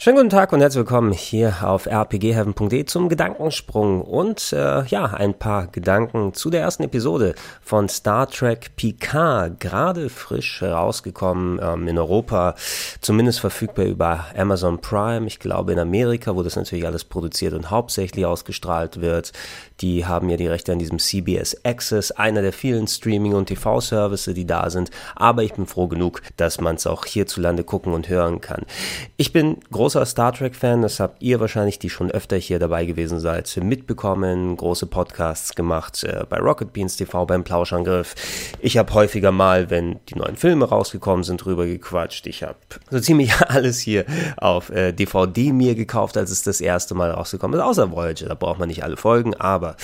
Schönen guten Tag und herzlich willkommen hier auf rpgheaven.de zum Gedankensprung und äh, ja, ein paar Gedanken zu der ersten Episode von Star Trek Picard, gerade frisch rausgekommen ähm, in Europa, zumindest verfügbar über Amazon Prime. Ich glaube in Amerika, wo das natürlich alles produziert und hauptsächlich ausgestrahlt wird, die haben ja die Rechte an diesem CBS Access, einer der vielen Streaming- und TV-Services, die da sind, aber ich bin froh genug, dass man es auch hierzulande gucken und hören kann. Ich bin groß großer Star Trek-Fan, das habt ihr wahrscheinlich, die schon öfter hier dabei gewesen seid, mitbekommen, große Podcasts gemacht äh, bei Rocket Beans TV, beim Plauschangriff. Ich habe häufiger mal, wenn die neuen Filme rausgekommen sind, drüber gequatscht. Ich habe so ziemlich alles hier auf äh, DVD mir gekauft, als es das erste Mal rausgekommen ist, außer Voyager, da braucht man nicht alle Folgen, aber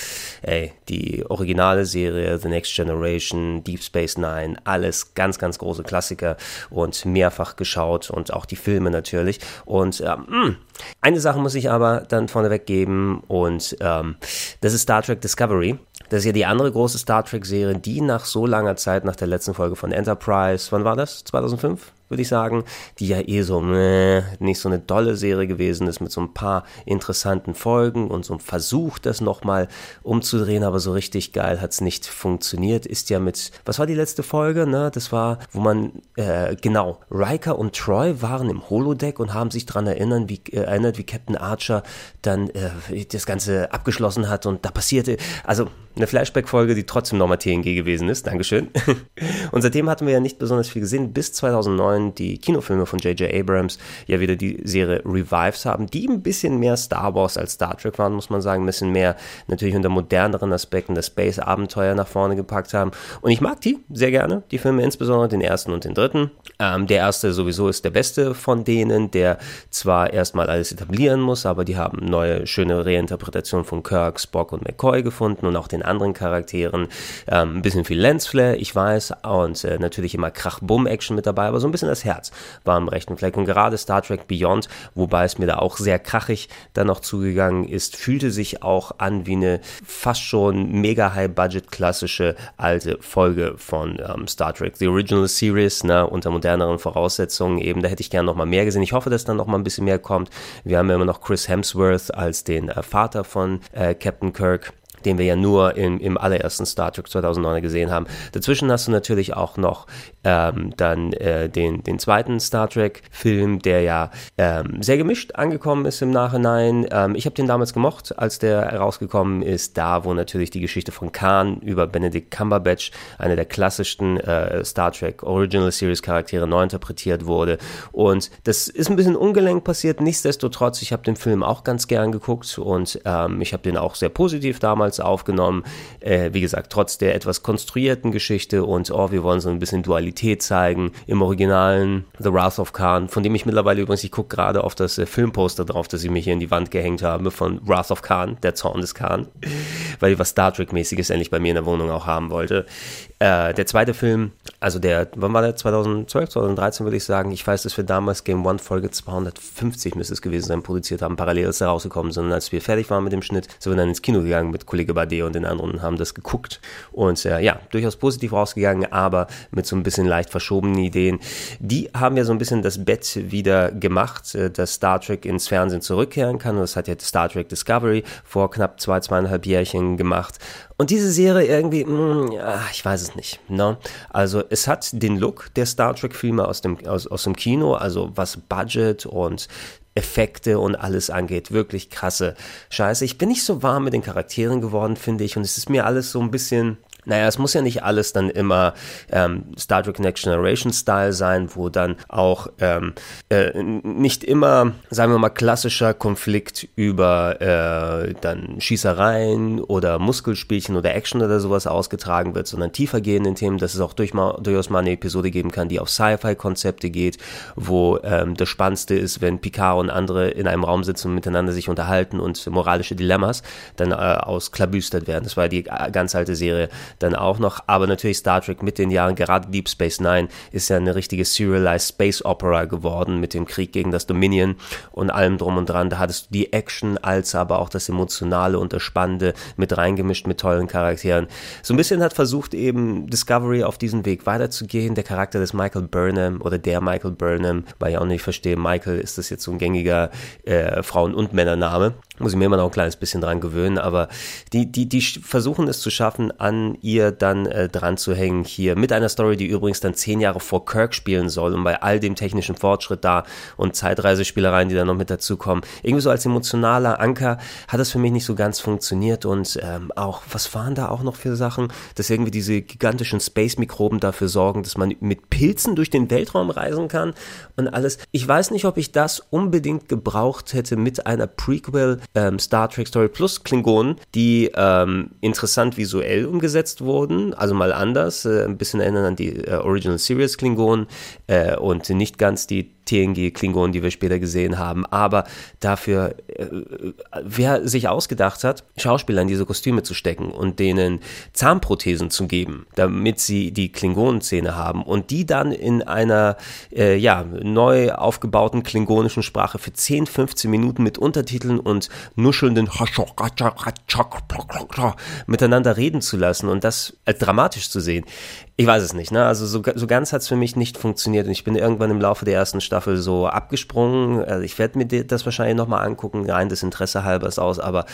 ey, die originale Serie, The Next Generation, Deep Space Nine, alles ganz, ganz große Klassiker und mehrfach geschaut und auch die Filme natürlich und und ähm, hm, eine Sache muss ich aber dann vorneweg geben und ähm, das ist Star Trek Discovery. Das ist ja die andere große Star Trek-Serie, die nach so langer Zeit, nach der letzten Folge von Enterprise, wann war das? 2005? Würde ich sagen, die ja eh so meh, nicht so eine dolle Serie gewesen ist mit so ein paar interessanten Folgen und so ein Versuch, das nochmal umzudrehen, aber so richtig geil hat es nicht funktioniert. Ist ja mit, was war die letzte Folge? Ne? Das war, wo man, äh, genau, Riker und Troy waren im Holodeck und haben sich daran erinnern, wie, äh, erinnert, wie Captain Archer dann äh, das Ganze abgeschlossen hat und da passierte, also eine Flashback-Folge, die trotzdem nochmal TNG gewesen ist. Dankeschön. Und seitdem hatten wir ja nicht besonders viel gesehen, bis 2009 die Kinofilme von J.J. Abrams ja wieder die Serie Revives haben, die ein bisschen mehr Star Wars als Star Trek waren, muss man sagen. Ein bisschen mehr natürlich unter moderneren Aspekten das Space-Abenteuer nach vorne gepackt haben. Und ich mag die sehr gerne, die Filme, insbesondere den ersten und den dritten. Ähm, der erste sowieso ist der beste von denen, der zwar erstmal alles etablieren muss, aber die haben neue, schöne Reinterpretationen von Kirk, Spock und McCoy gefunden und auch den anderen Charakteren. Ähm, ein bisschen viel Lensflare, ich weiß, und äh, natürlich immer Krach-Bumm-Action mit dabei, aber so ein bisschen das Herz war am rechten Fleck. Und gerade Star Trek Beyond, wobei es mir da auch sehr krachig dann noch zugegangen ist, fühlte sich auch an wie eine fast schon mega High-Budget klassische alte Folge von ähm, Star Trek, The Original Series, ne, unter moderneren Voraussetzungen eben. Da hätte ich gerne noch mal mehr gesehen. Ich hoffe, dass dann noch mal ein bisschen mehr kommt. Wir haben ja immer noch Chris Hemsworth als den äh, Vater von äh, Captain Kirk den wir ja nur im, im allerersten Star Trek 2009 gesehen haben. Dazwischen hast du natürlich auch noch ähm, dann äh, den, den zweiten Star Trek-Film, der ja ähm, sehr gemischt angekommen ist im Nachhinein. Ähm, ich habe den damals gemocht, als der herausgekommen ist, da wo natürlich die Geschichte von Khan über Benedict Cumberbatch, einer der klassischsten äh, Star Trek Original Series Charaktere, neu interpretiert wurde. Und das ist ein bisschen ungelenk passiert. Nichtsdestotrotz, ich habe den Film auch ganz gern geguckt und ähm, ich habe den auch sehr positiv damals damals aufgenommen. Äh, wie gesagt, trotz der etwas konstruierten Geschichte und oh, wir wollen so ein bisschen Dualität zeigen im originalen The Wrath of Khan, von dem ich mittlerweile übrigens, ich gucke gerade auf das äh, Filmposter drauf, das ich mir hier in die Wand gehängt habe von Wrath of Khan, der Zorn des Khan, weil ich was Star Trek-mäßiges endlich bei mir in der Wohnung auch haben wollte. Äh, der zweite Film, also der, wann war der? 2012, 2013 würde ich sagen. Ich weiß, dass wir damals Game One Folge 250 müsste es gewesen sein, produziert haben, parallel ist da rausgekommen, sondern als wir fertig waren mit dem Schnitt, sind wir dann ins Kino gegangen mit Kollege Bade und den anderen und haben das geguckt. Und äh, ja, durchaus positiv rausgegangen, aber mit so ein bisschen leicht verschobenen Ideen. Die haben ja so ein bisschen das Bett wieder gemacht, äh, dass Star Trek ins Fernsehen zurückkehren kann. Und das hat ja Star Trek Discovery vor knapp zwei, zweieinhalb Jährchen gemacht. Und diese Serie irgendwie, mh, mm, ich weiß es nicht. Ne? Also es hat den Look der Star Trek-Filme aus dem, aus, aus dem Kino, also was Budget und Effekte und alles angeht. Wirklich krasse Scheiße. Ich bin nicht so warm mit den Charakteren geworden, finde ich. Und es ist mir alles so ein bisschen naja, es muss ja nicht alles dann immer ähm, Star Trek Next Generation Style sein, wo dann auch ähm, äh, nicht immer, sagen wir mal, klassischer Konflikt über äh, dann Schießereien oder Muskelspielchen oder Action oder sowas ausgetragen wird, sondern tiefer gehenden Themen, dass es auch durch mal, durchaus mal eine Episode geben kann, die auf Sci-Fi-Konzepte geht, wo ähm, das Spannendste ist, wenn Picard und andere in einem Raum sitzen und miteinander sich unterhalten und moralische Dilemmas dann äh, ausklabüstert werden. Das war die äh, ganz alte Serie dann auch noch. Aber natürlich Star Trek mit den Jahren, gerade Deep Space Nine, ist ja eine richtige Serialized Space Opera geworden mit dem Krieg gegen das Dominion und allem drum und dran. Da hattest du die Action als aber auch das Emotionale und das Spannende mit reingemischt mit tollen Charakteren. So ein bisschen hat versucht eben Discovery auf diesen Weg weiterzugehen. Der Charakter des Michael Burnham oder der Michael Burnham, weil ich auch nicht verstehe, Michael ist das jetzt so ein gängiger äh, Frauen- und Männername. Muss ich mir immer noch ein kleines bisschen dran gewöhnen, aber die, die, die versuchen es zu schaffen, an ihr dann äh, dran zu hängen hier mit einer Story, die übrigens dann zehn Jahre vor Kirk spielen soll und bei all dem technischen Fortschritt da und Zeitreisespielereien, die da noch mit dazukommen. Irgendwie so als emotionaler Anker hat das für mich nicht so ganz funktioniert und ähm, auch, was waren da auch noch für Sachen, dass irgendwie diese gigantischen Space-Mikroben dafür sorgen, dass man mit Pilzen durch den Weltraum reisen kann und alles. Ich weiß nicht, ob ich das unbedingt gebraucht hätte mit einer Prequel ähm, Star Trek Story Plus Klingonen, die ähm, interessant visuell umgesetzt wurden, also mal anders, äh, ein bisschen erinnern an die äh, Original Series Klingonen äh, und nicht ganz die TNG-Klingonen, die wir später gesehen haben. Aber dafür, äh, wer sich ausgedacht hat, Schauspieler in diese Kostüme zu stecken und denen Zahnprothesen zu geben, damit sie die Klingonenszene haben und die dann in einer äh, ja, neu aufgebauten klingonischen Sprache für 10, 15 Minuten mit Untertiteln und nuschelnden miteinander reden zu lassen und das als dramatisch zu sehen. Ich weiß es nicht, ne? Also so, so ganz hat es für mich nicht funktioniert und ich bin irgendwann im Laufe der ersten Staffel so abgesprungen. Also ich werde mir das wahrscheinlich nochmal angucken, rein des Interesse halbers aus, aber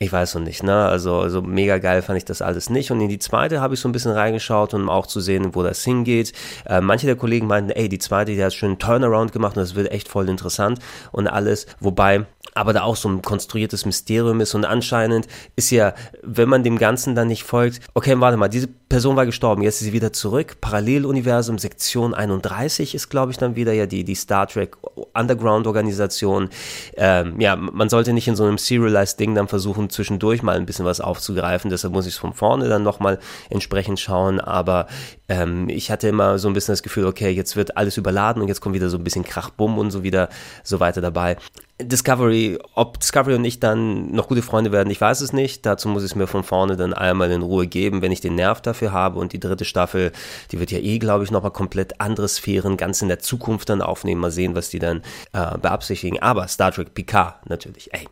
ich weiß noch nicht, ne? Also, also mega geil fand ich das alles nicht. Und in die zweite habe ich so ein bisschen reingeschaut, um auch zu sehen, wo das hingeht. Äh, manche der Kollegen meinten, ey, die zweite, die hat schön einen Turnaround gemacht und das wird echt voll interessant und alles. Wobei aber da auch so ein konstruiertes Mysterium ist und anscheinend ist ja, wenn man dem Ganzen dann nicht folgt, okay, warte mal, diese Person war gestorben, jetzt ist sie wieder zurück, Paralleluniversum, Sektion 31 ist, glaube ich, dann wieder ja die, die Star Trek Underground-Organisation. Ähm, ja, man sollte nicht in so einem Serialized-Ding dann versuchen, zwischendurch mal ein bisschen was aufzugreifen, deshalb muss ich es von vorne dann nochmal entsprechend schauen, aber ähm, ich hatte immer so ein bisschen das Gefühl, okay, jetzt wird alles überladen und jetzt kommt wieder so ein bisschen Krachbumm und so wieder so weiter dabei. Discovery, ob Discovery und ich dann noch gute Freunde werden, ich weiß es nicht. Dazu muss ich es mir von vorne dann einmal in Ruhe geben, wenn ich den Nerv dafür habe. Und die dritte Staffel, die wird ja eh, glaube ich, nochmal komplett andere Sphären ganz in der Zukunft dann aufnehmen. Mal sehen, was die dann äh, beabsichtigen. Aber Star Trek Picard natürlich, ey,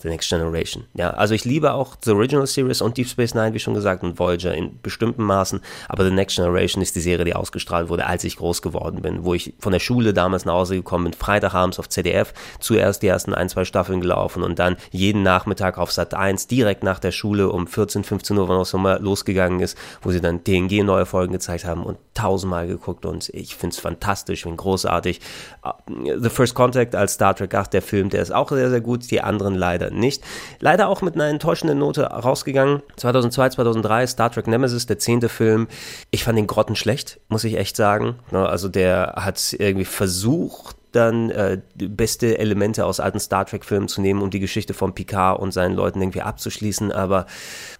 The Next Generation. Ja, also ich liebe auch The Original Series und Deep Space Nine, wie schon gesagt, und Voyager in bestimmten Maßen. Aber The Next Generation ist die Serie, die ausgestrahlt wurde, als ich groß geworden bin, wo ich von der Schule damals nach Hause gekommen bin, Freitagabends auf ZDF, zuerst die ersten ein, zwei Staffeln gelaufen und dann jeden Nachmittag auf Sat 1, direkt nach der Schule um 14, 15 Uhr, wann auch immer losgegangen ist, wo sie dann TNG neue Folgen gezeigt haben und tausendmal geguckt und ich finde es fantastisch, finde großartig. Uh, The First Contact als Star Trek 8, der Film, der ist auch sehr, sehr gut, die anderen leider nicht. Leider auch mit einer enttäuschenden Note rausgegangen. 2002, 2003, Star Trek Nemesis, der zehnte Film. Ich fand den grottenschlecht, muss ich echt sagen. Ne, also der hat irgendwie versucht, dann äh, beste Elemente aus alten Star Trek-Filmen zu nehmen, um die Geschichte von Picard und seinen Leuten irgendwie abzuschließen. Aber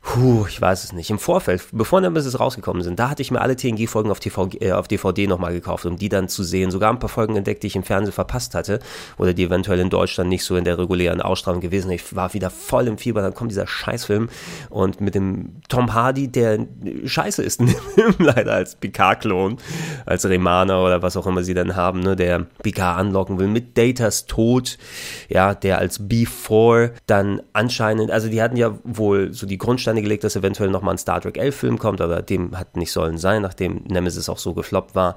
puh, ich weiß es nicht. Im Vorfeld, bevor Nemesis rausgekommen sind, da hatte ich mir alle TNG-Folgen auf, äh, auf DVD nochmal gekauft, um die dann zu sehen. Sogar ein paar Folgen entdeckt, die ich im Fernsehen verpasst hatte oder die eventuell in Deutschland nicht so in der regulären Ausstrahlung gewesen. Ich war wieder voll im Fieber. Dann kommt dieser Scheißfilm und mit dem Tom Hardy, der scheiße ist in dem Film leider als Picard-Klon, als Remaner oder was auch immer sie dann haben, ne, der Picard anlocken will, mit Datas Tod, ja, der als B4 dann anscheinend, also die hatten ja wohl so die Grundsteine gelegt, dass eventuell nochmal ein Star Trek 11 Film kommt, aber dem hat nicht sollen sein, nachdem Nemesis auch so gefloppt war.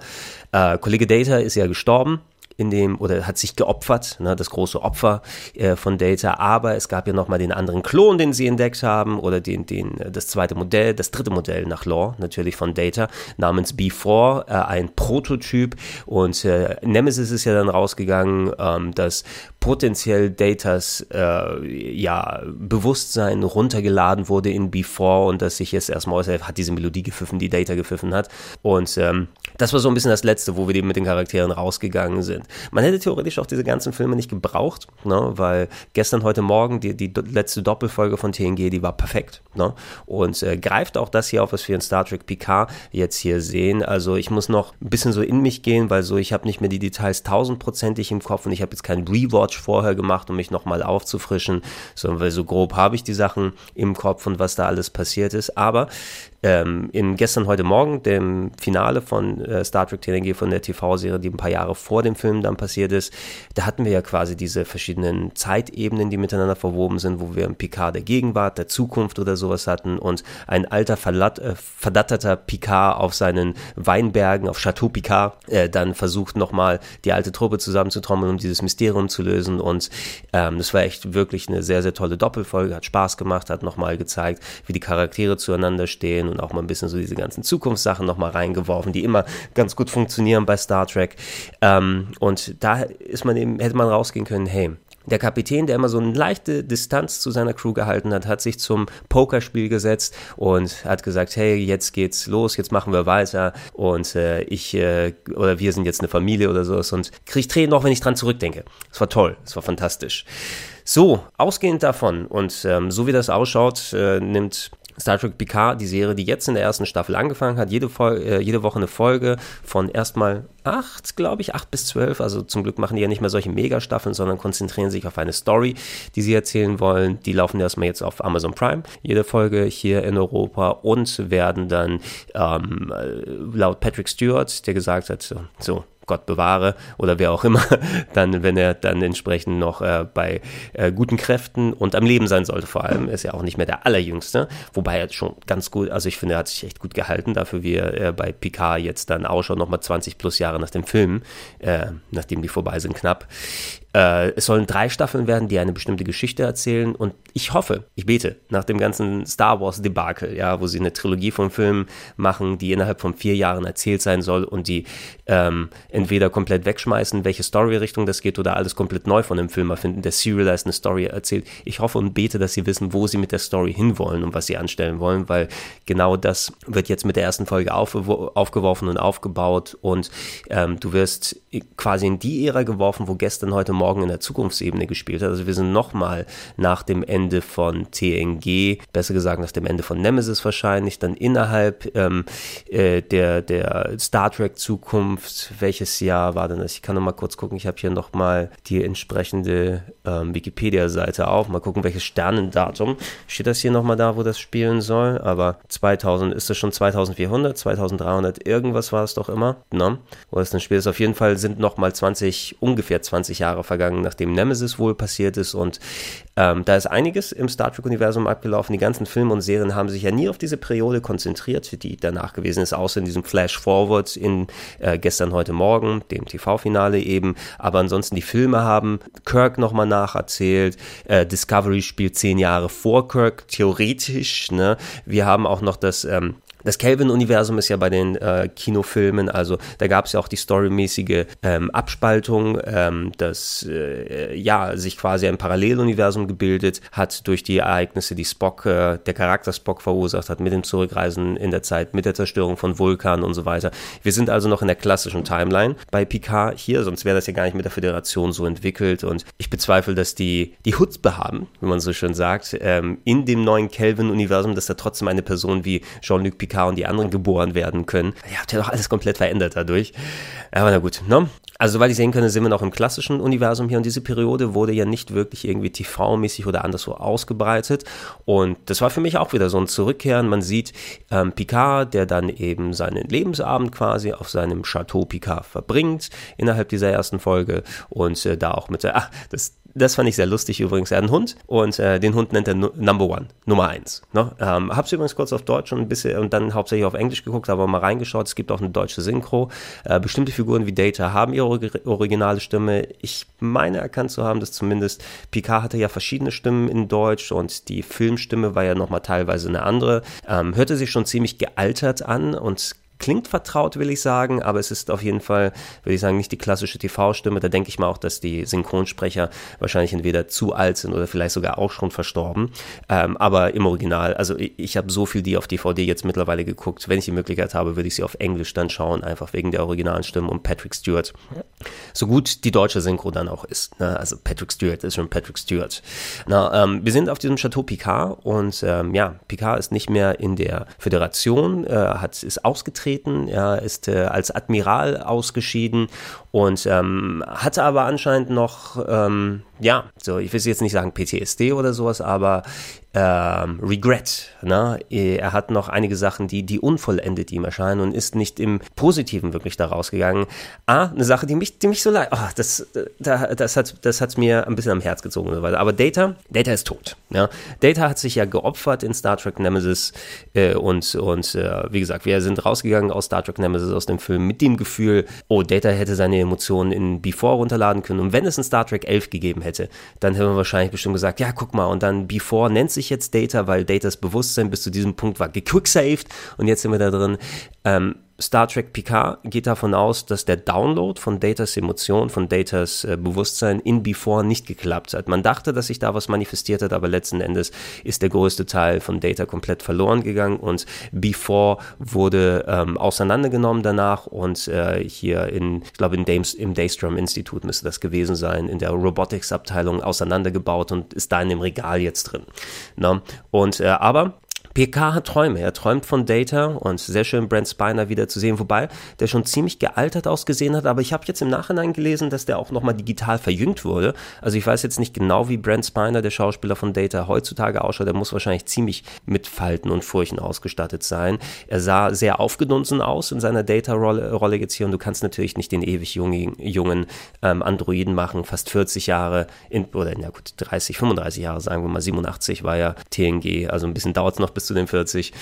Äh, Kollege Data ist ja gestorben in dem oder hat sich geopfert, ne, das große Opfer äh, von Data, aber es gab ja nochmal den anderen Klon, den sie entdeckt haben oder den, den, äh, das zweite Modell, das dritte Modell nach Lore natürlich von Data namens B4, äh, ein Prototyp. Und äh, Nemesis ist ja dann rausgegangen, ähm, dass potenziell Datas äh, ja, Bewusstsein runtergeladen wurde in B4 und dass sich jetzt erstmal äußert, hat diese Melodie gepfiffen, die Data gepfiffen hat. Und ähm, das war so ein bisschen das Letzte, wo wir mit den Charakteren rausgegangen sind. Man hätte theoretisch auch diese ganzen Filme nicht gebraucht, ne, weil gestern, heute Morgen, die, die letzte Doppelfolge von TNG, die war perfekt. Ne, und äh, greift auch das hier auf, was wir in Star Trek Picard jetzt hier sehen. Also ich muss noch ein bisschen so in mich gehen, weil so ich habe nicht mehr die Details tausendprozentig im Kopf und ich habe jetzt keinen Rewatch vorher gemacht, um mich nochmal aufzufrischen, sondern weil so grob habe ich die Sachen im Kopf und was da alles passiert ist. Aber ähm, in gestern heute Morgen, dem Finale von äh, Star Trek TNG von der TV-Serie, die ein paar Jahre vor dem Film dann passiert ist, da hatten wir ja quasi diese verschiedenen Zeitebenen, die miteinander verwoben sind, wo wir ein Picard der Gegenwart, der Zukunft oder sowas hatten und ein alter verlat, äh, verdatterter Picard auf seinen Weinbergen, auf Chateau Picard, äh, dann versucht nochmal die alte Truppe zusammenzutrommeln, um dieses Mysterium zu lösen und ähm, das war echt wirklich eine sehr, sehr tolle Doppelfolge, hat Spaß gemacht, hat nochmal gezeigt, wie die Charaktere zueinander stehen und auch mal ein bisschen so diese ganzen Zukunftssachen nochmal reingeworfen, die immer ganz gut funktionieren bei Star Trek. Ähm, und da ist man eben, hätte man rausgehen können, hey, der Kapitän, der immer so eine leichte Distanz zu seiner Crew gehalten hat, hat sich zum Pokerspiel gesetzt und hat gesagt, hey, jetzt geht's los, jetzt machen wir weiter und äh, ich äh, oder wir sind jetzt eine Familie oder sowas und kriege Tränen noch, wenn ich dran zurückdenke. Es war toll, es war fantastisch. So, ausgehend davon und ähm, so wie das ausschaut, äh, nimmt Star Trek Picard, die Serie, die jetzt in der ersten Staffel angefangen hat, jede, Folge, äh, jede Woche eine Folge von erstmal acht, glaube ich, acht bis zwölf. Also zum Glück machen die ja nicht mehr solche Megastaffeln, sondern konzentrieren sich auf eine Story, die sie erzählen wollen. Die laufen erstmal jetzt auf Amazon Prime, jede Folge hier in Europa und werden dann ähm, laut Patrick Stewart, der gesagt hat, so, so Gott bewahre oder wer auch immer, dann, wenn er dann entsprechend noch äh, bei äh, guten Kräften und am Leben sein sollte, vor allem, ist er auch nicht mehr der Allerjüngste, wobei er schon ganz gut, also ich finde, er hat sich echt gut gehalten dafür, wie er äh, bei Picard jetzt dann ausschaut, nochmal 20 plus Jahre nach dem Film, äh, nachdem die vorbei sind knapp. Äh, es sollen drei Staffeln werden, die eine bestimmte Geschichte erzählen. Und ich hoffe, ich bete, nach dem ganzen Star Wars Debakel, ja, wo sie eine Trilogie von Filmen machen, die innerhalb von vier Jahren erzählt sein soll und die ähm, entweder komplett wegschmeißen, welche Story-Richtung das geht oder alles komplett neu von dem Film erfinden, der serialized eine Story erzählt. Ich hoffe und bete, dass sie wissen, wo sie mit der Story hinwollen und was sie anstellen wollen, weil genau das wird jetzt mit der ersten Folge auf, aufgeworfen und aufgebaut. Und ähm, du wirst quasi in die Ära geworfen, wo gestern, heute Morgen in der Zukunftsebene gespielt hat. Also wir sind nochmal nach dem Ende von TNG, besser gesagt nach dem Ende von Nemesis wahrscheinlich, dann innerhalb ähm, äh, der, der Star Trek Zukunft, welches Jahr war denn das? Ich kann noch mal kurz gucken, ich habe hier nochmal die entsprechende ähm, Wikipedia-Seite auf, mal gucken, welches Sternendatum. Steht das hier nochmal da, wo das spielen soll? Aber 2000, ist das schon 2400, 2300, irgendwas war es doch immer, ne? Wo es dann spielt, ist auf jeden Fall sind nochmal 20, ungefähr 20 Jahre vergangen, nachdem Nemesis wohl passiert ist. Und ähm, da ist einiges im Star Trek-Universum abgelaufen. Die ganzen Filme und Serien haben sich ja nie auf diese Periode konzentriert, die danach gewesen ist, außer in diesem Flash-Forward in äh, gestern, heute Morgen, dem TV-Finale eben. Aber ansonsten die Filme haben Kirk nochmal nacherzählt. Äh, Discovery spielt zehn Jahre vor Kirk, theoretisch. Ne? Wir haben auch noch das ähm, das Kelvin-Universum ist ja bei den äh, Kinofilmen, also da gab es ja auch die storymäßige ähm, Abspaltung, ähm, dass äh, ja sich quasi ein Paralleluniversum gebildet hat durch die Ereignisse, die Spock, äh, der Charakter Spock verursacht hat, mit dem Zurückreisen in der Zeit, mit der Zerstörung von Vulkan und so weiter. Wir sind also noch in der klassischen Timeline bei Picard hier, sonst wäre das ja gar nicht mit der Föderation so entwickelt und ich bezweifle, dass die die Hutzpe haben, wie man so schön sagt, ähm, in dem neuen Kelvin-Universum, dass da trotzdem eine Person wie Jean-Luc Picard und die anderen geboren werden können. Ihr habt ja doch alles komplett verändert dadurch. Aber na gut, ne? Also, soweit ich sehen kann, sind wir noch im klassischen Universum hier und diese Periode wurde ja nicht wirklich irgendwie TV-mäßig oder anderswo ausgebreitet. Und das war für mich auch wieder so ein Zurückkehren. Man sieht ähm, Picard, der dann eben seinen Lebensabend quasi auf seinem Chateau Picard verbringt innerhalb dieser ersten Folge und äh, da auch mit der, ach, das, das fand ich sehr lustig übrigens. Er hat einen Hund und äh, den Hund nennt er Number One, Nummer eins. Ne? Ähm, hab's übrigens kurz auf Deutsch und ein bisschen und dann hauptsächlich auf Englisch geguckt, aber mal reingeschaut. Es gibt auch eine deutsche Synchro. Äh, bestimmte Figuren wie Data haben ihre originale Stimme. Ich meine erkannt zu haben, dass zumindest Picard hatte ja verschiedene Stimmen in Deutsch und die Filmstimme war ja nochmal teilweise eine andere. Ähm, hörte sich schon ziemlich gealtert an und klingt vertraut, will ich sagen, aber es ist auf jeden Fall, würde ich sagen, nicht die klassische TV-Stimme. Da denke ich mal auch, dass die Synchronsprecher wahrscheinlich entweder zu alt sind oder vielleicht sogar auch schon verstorben. Ähm, aber im Original, also ich, ich habe so viel die auf DVD jetzt mittlerweile geguckt. Wenn ich die Möglichkeit habe, würde ich sie auf Englisch dann schauen, einfach wegen der originalen Stimme und Patrick Stewart. So gut die deutsche Synchro dann auch ist. Ne? Also Patrick Stewart ist schon Patrick Stewart. Na, ähm, wir sind auf diesem Chateau Picard und ähm, ja, Picard ist nicht mehr in der Föderation, äh, hat, ist ausgetreten angetreten. Er ist äh, als Admiral ausgeschieden und ähm, hatte aber anscheinend noch ähm, ja, so, ich will jetzt nicht sagen PTSD oder sowas, aber ähm, Regret. Ne? Er hat noch einige Sachen, die, die unvollendet ihm erscheinen und ist nicht im Positiven wirklich da rausgegangen. Ah, eine Sache, die mich, die mich so leid, oh, das, das, das hat das hat's mir ein bisschen am Herz gezogen. Aber Data, Data ist tot. Ja? Data hat sich ja geopfert in Star Trek Nemesis äh, und, und äh, wie gesagt, wir sind rausgegangen aus Star Trek Nemesis, aus dem Film, mit dem Gefühl, oh, Data hätte seine Emotionen in Before runterladen können. Und wenn es in Star Trek 11 gegeben hätte, dann hätten wir wahrscheinlich bestimmt gesagt, ja, guck mal, und dann Before nennt sich jetzt Data, weil Datas Bewusstsein bis zu diesem Punkt war gequicksaved. Und jetzt sind wir da drin. Ähm, Star Trek Picard geht davon aus, dass der Download von Datas Emotion, von Datas äh, Bewusstsein in Before nicht geklappt hat. Man dachte, dass sich da was manifestiert hat, aber letzten Endes ist der größte Teil von Data komplett verloren gegangen und Before wurde ähm, auseinandergenommen danach und äh, hier in, ich glaube, in Dames, im Daystrom Institut müsste das gewesen sein, in der Robotics Abteilung auseinandergebaut und ist da in dem Regal jetzt drin. Ne? Und äh, aber PK hat Träume. Er träumt von Data und sehr schön Brent Spiner wieder zu sehen, wobei der schon ziemlich gealtert ausgesehen hat. Aber ich habe jetzt im Nachhinein gelesen, dass der auch nochmal digital verjüngt wurde. Also ich weiß jetzt nicht genau, wie Brent Spiner, der Schauspieler von Data, heutzutage ausschaut. Der muss wahrscheinlich ziemlich mit Falten und Furchen ausgestattet sein. Er sah sehr aufgedunsen aus in seiner Data-Rolle Rolle jetzt hier und du kannst natürlich nicht den ewig jungen, jungen ähm, Androiden machen, fast 40 Jahre, in, oder na gut, 30, 35 Jahre, sagen wir mal, 87 war ja TNG, also ein bisschen dauert es noch bis zu den 40.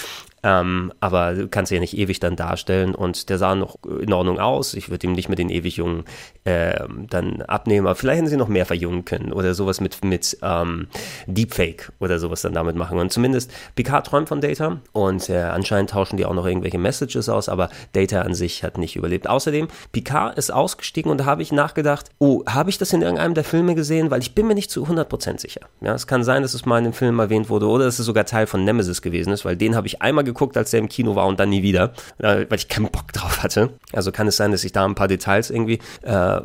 Ähm, aber du kannst ja nicht ewig dann darstellen und der sah noch in Ordnung aus. Ich würde ihm nicht mit den ewig Jungen äh, dann abnehmen, aber vielleicht hätten sie noch mehr verjungen können oder sowas mit, mit ähm, Deepfake oder sowas dann damit machen. Und zumindest Picard träumt von Data und äh, anscheinend tauschen die auch noch irgendwelche Messages aus, aber Data an sich hat nicht überlebt. Außerdem, Picard ist ausgestiegen und da habe ich nachgedacht, oh, habe ich das in irgendeinem der Filme gesehen? Weil ich bin mir nicht zu 100% sicher. Ja, es kann sein, dass es mal in einem Film erwähnt wurde oder dass es sogar Teil von Nemesis gewesen ist, weil den habe ich einmal geguckt, als der im Kino war und dann nie wieder, äh, weil ich keinen Bock drauf hatte. Also kann es sein, dass ich da ein paar Details irgendwie äh,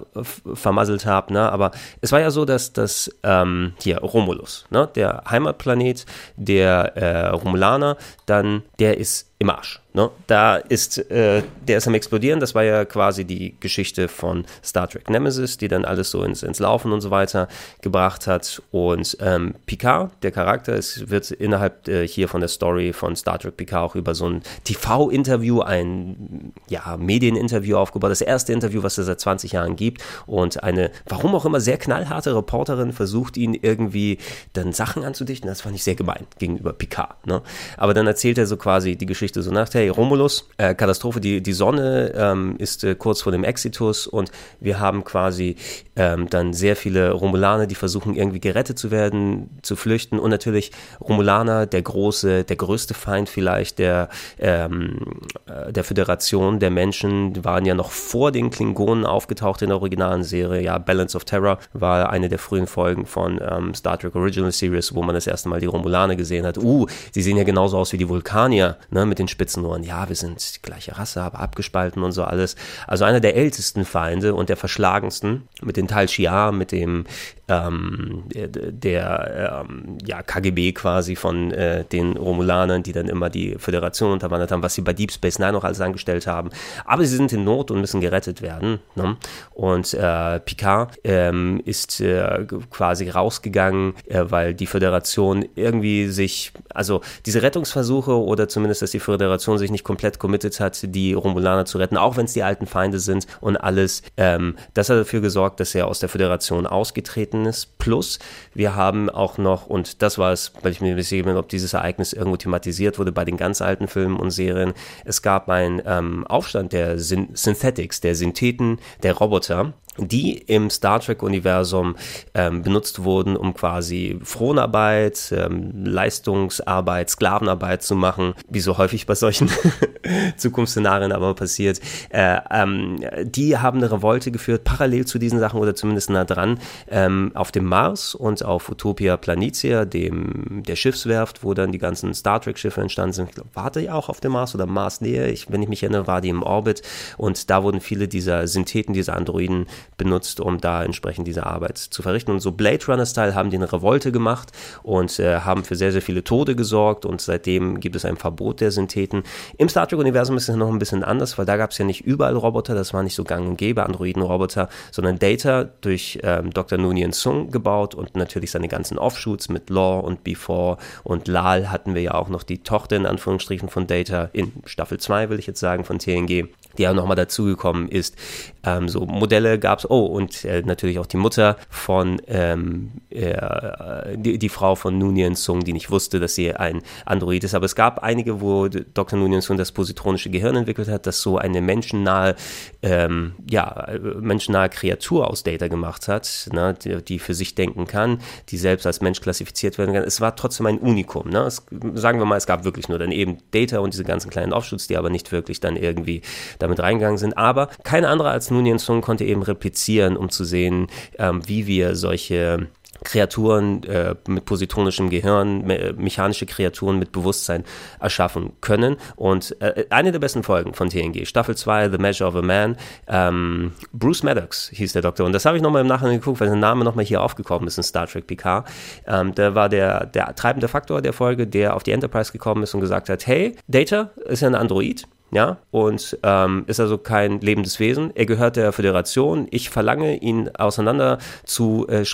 vermasselt habe. Ne? Aber es war ja so, dass das ähm, hier Romulus, ne? der Heimatplanet der äh, Romulaner, dann der ist im Arsch. Ne? Da ist, äh, der ist am explodieren. Das war ja quasi die Geschichte von Star Trek Nemesis, die dann alles so ins, ins Laufen und so weiter gebracht hat. Und ähm, Picard, der Charakter, es wird innerhalb äh, hier von der Story von Star Trek Picard auch über so ein TV-Interview, ein ja, Medieninterview aufgebaut. Das erste Interview, was es seit 20 Jahren gibt. Und eine, warum auch immer, sehr knallharte Reporterin versucht ihn irgendwie dann Sachen anzudichten. Das fand ich sehr gemein gegenüber Picard. Ne? Aber dann erzählt er so quasi die Geschichte Geschichte so nach, hey, Romulus, äh, Katastrophe, die, die Sonne ähm, ist äh, kurz vor dem Exitus und wir haben quasi ähm, dann sehr viele Romulaner, die versuchen irgendwie gerettet zu werden, zu flüchten und natürlich Romulaner, der große, der größte Feind vielleicht der, ähm, äh, der Föderation der Menschen, waren ja noch vor den Klingonen aufgetaucht in der originalen Serie. Ja, Balance of Terror war eine der frühen Folgen von ähm, Star Trek Original Series, wo man das erste Mal die Romulaner gesehen hat. Uh, sie sehen ja genauso aus wie die Vulkanier, ne, mit den spitzen Ohren. Ja, wir sind die gleiche Rasse, aber abgespalten und so alles. Also einer der ältesten Feinde und der verschlagensten mit den Tal Shiar, mit dem ähm, der ähm, ja, KGB quasi von äh, den Romulanern, die dann immer die Föderation unterwandert haben, was sie bei Deep Space Nine noch alles angestellt haben. Aber sie sind in Not und müssen gerettet werden. Ne? Und äh, Picard ähm, ist äh, quasi rausgegangen, äh, weil die Föderation irgendwie sich, also diese Rettungsversuche oder zumindest, dass die Föderation sich nicht komplett committed hat, die Romulaner zu retten, auch wenn es die alten Feinde sind und alles. Ähm, das hat dafür gesorgt, dass er aus der Föderation ausgetreten Ereignis. Plus, wir haben auch noch, und das war es, weil ich mir nicht sicher bin, ob dieses Ereignis irgendwo thematisiert wurde bei den ganz alten Filmen und Serien. Es gab einen ähm, Aufstand der Syn Synthetics, der Syntheten, der Roboter, die im Star Trek-Universum ähm, benutzt wurden, um quasi Fronarbeit, ähm, Leistungsarbeit, Sklavenarbeit zu machen, wie so häufig bei solchen Zukunftsszenarien aber passiert. Äh, ähm, die haben eine Revolte geführt, parallel zu diesen Sachen oder zumindest nah dran, ähm, auf dem Mars und auf Utopia Planitia, dem der Schiffswerft, wo dann die ganzen Star Trek-Schiffe entstanden sind. Ich glaube, war die auch auf dem Mars oder Mars Nähe? Ich, wenn ich mich erinnere, war die im Orbit und da wurden viele dieser Syntheten, dieser Androiden benutzt, um da entsprechend diese Arbeit zu verrichten. Und so Blade Runner-Style haben die eine Revolte gemacht und äh, haben für sehr, sehr viele Tode gesorgt und seitdem gibt es ein Verbot der Syntheten. Im Star Trek-Universum ist es noch ein bisschen anders, weil da gab es ja nicht überall Roboter, das war nicht so gang und gäbe, Androiden-Roboter, sondern Data durch ähm, Dr. Noonien Sung gebaut und natürlich seine ganzen Offshoots mit Law und Before und Lal hatten wir ja auch noch die Tochter in Anführungsstrichen von Data in Staffel 2, will ich jetzt sagen, von TNG die ja nochmal dazugekommen ist. Ähm, so Modelle gab es, oh, und äh, natürlich auch die Mutter von, ähm, äh, die, die, Frau von Nunien Sung, die nicht wusste, dass sie ein Android ist. Aber es gab einige, wo Dr. Nunien Sung das positronische Gehirn entwickelt hat, das so eine menschennahe, ähm, ja, menschennahe Kreatur aus Data gemacht hat, ne, die, die, für sich denken kann, die selbst als Mensch klassifiziert werden kann. Es war trotzdem ein Unikum. Ne? Es, sagen wir mal, es gab wirklich nur dann eben Data und diese ganzen kleinen Offshoots, die aber nicht wirklich dann irgendwie damit reingegangen sind. Aber keine andere als Nunien Sung konnte eben replizieren, um zu sehen, ähm, wie wir solche Kreaturen äh, mit positronischem Gehirn, me mechanische Kreaturen mit Bewusstsein erschaffen können. Und äh, eine der besten Folgen von TNG, Staffel 2, The Measure of a Man, ähm, Bruce Maddox hieß der Doktor. Und das habe ich nochmal im Nachhinein geguckt, weil sein Name nochmal hier aufgekommen ist in Star Trek PK. Ähm, der war der, der treibende Faktor der Folge, der auf die Enterprise gekommen ist und gesagt hat, hey, Data ist ja ein Android, ja, und ähm, ist also kein lebendes Wesen. Er gehört der Föderation. Ich verlange, ihn auseinander zu äh,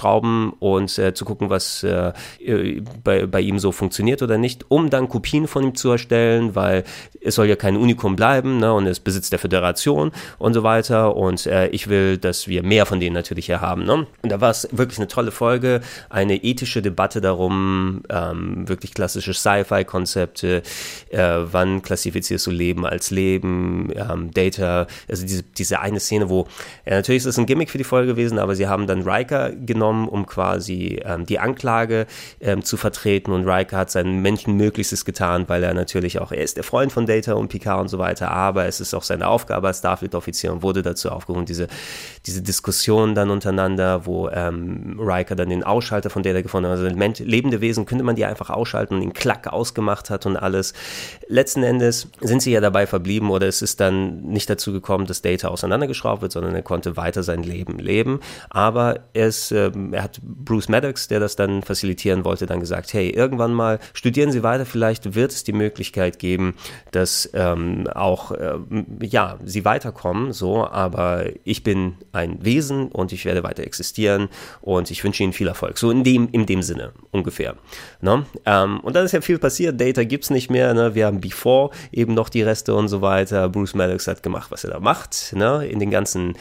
und äh, zu gucken, was äh, bei, bei ihm so funktioniert oder nicht, um dann Kopien von ihm zu erstellen, weil es soll ja kein Unikum bleiben, ne, und es besitzt der Föderation und so weiter. Und äh, ich will, dass wir mehr von denen natürlich hier haben. Ne? Und da war es wirklich eine tolle Folge, eine ethische Debatte darum, ähm, wirklich klassische Sci-Fi-Konzepte, äh, wann klassifizierst du Leben als Leben, ähm, Data, also diese, diese eine Szene, wo, ja, natürlich ist es ein Gimmick für die Folge gewesen, aber sie haben dann Riker genommen, um quasi ähm, die Anklage ähm, zu vertreten und Riker hat sein Menschenmöglichstes getan, weil er natürlich auch, er ist der Freund von Data und Picard und so weiter, aber es ist auch seine Aufgabe als Starfleet-Offizier und wurde dazu aufgerufen, diese, diese Diskussion dann untereinander, wo ähm, Riker dann den Ausschalter von Data gefunden hat, also lebende Wesen könnte man die einfach ausschalten und ihn klack ausgemacht hat und alles. Letzten Endes sind sie ja dabei verblieben oder es ist dann nicht dazu gekommen, dass Data auseinandergeschraubt wird, sondern er konnte weiter sein Leben leben. Aber er, ist, äh, er hat Bruce Maddox, der das dann facilitieren wollte, dann gesagt, hey, irgendwann mal studieren Sie weiter, vielleicht wird es die Möglichkeit geben, dass ähm, auch, äh, ja, Sie weiterkommen, so, aber ich bin ein Wesen und ich werde weiter existieren und ich wünsche Ihnen viel Erfolg. So in dem, in dem Sinne ungefähr. Ne? Ähm, und dann ist ja viel passiert, Data gibt es nicht mehr, ne? wir haben Before eben noch die Reste und und so weiter. Bruce Maddox hat gemacht, was er da macht, ne? In den ganzen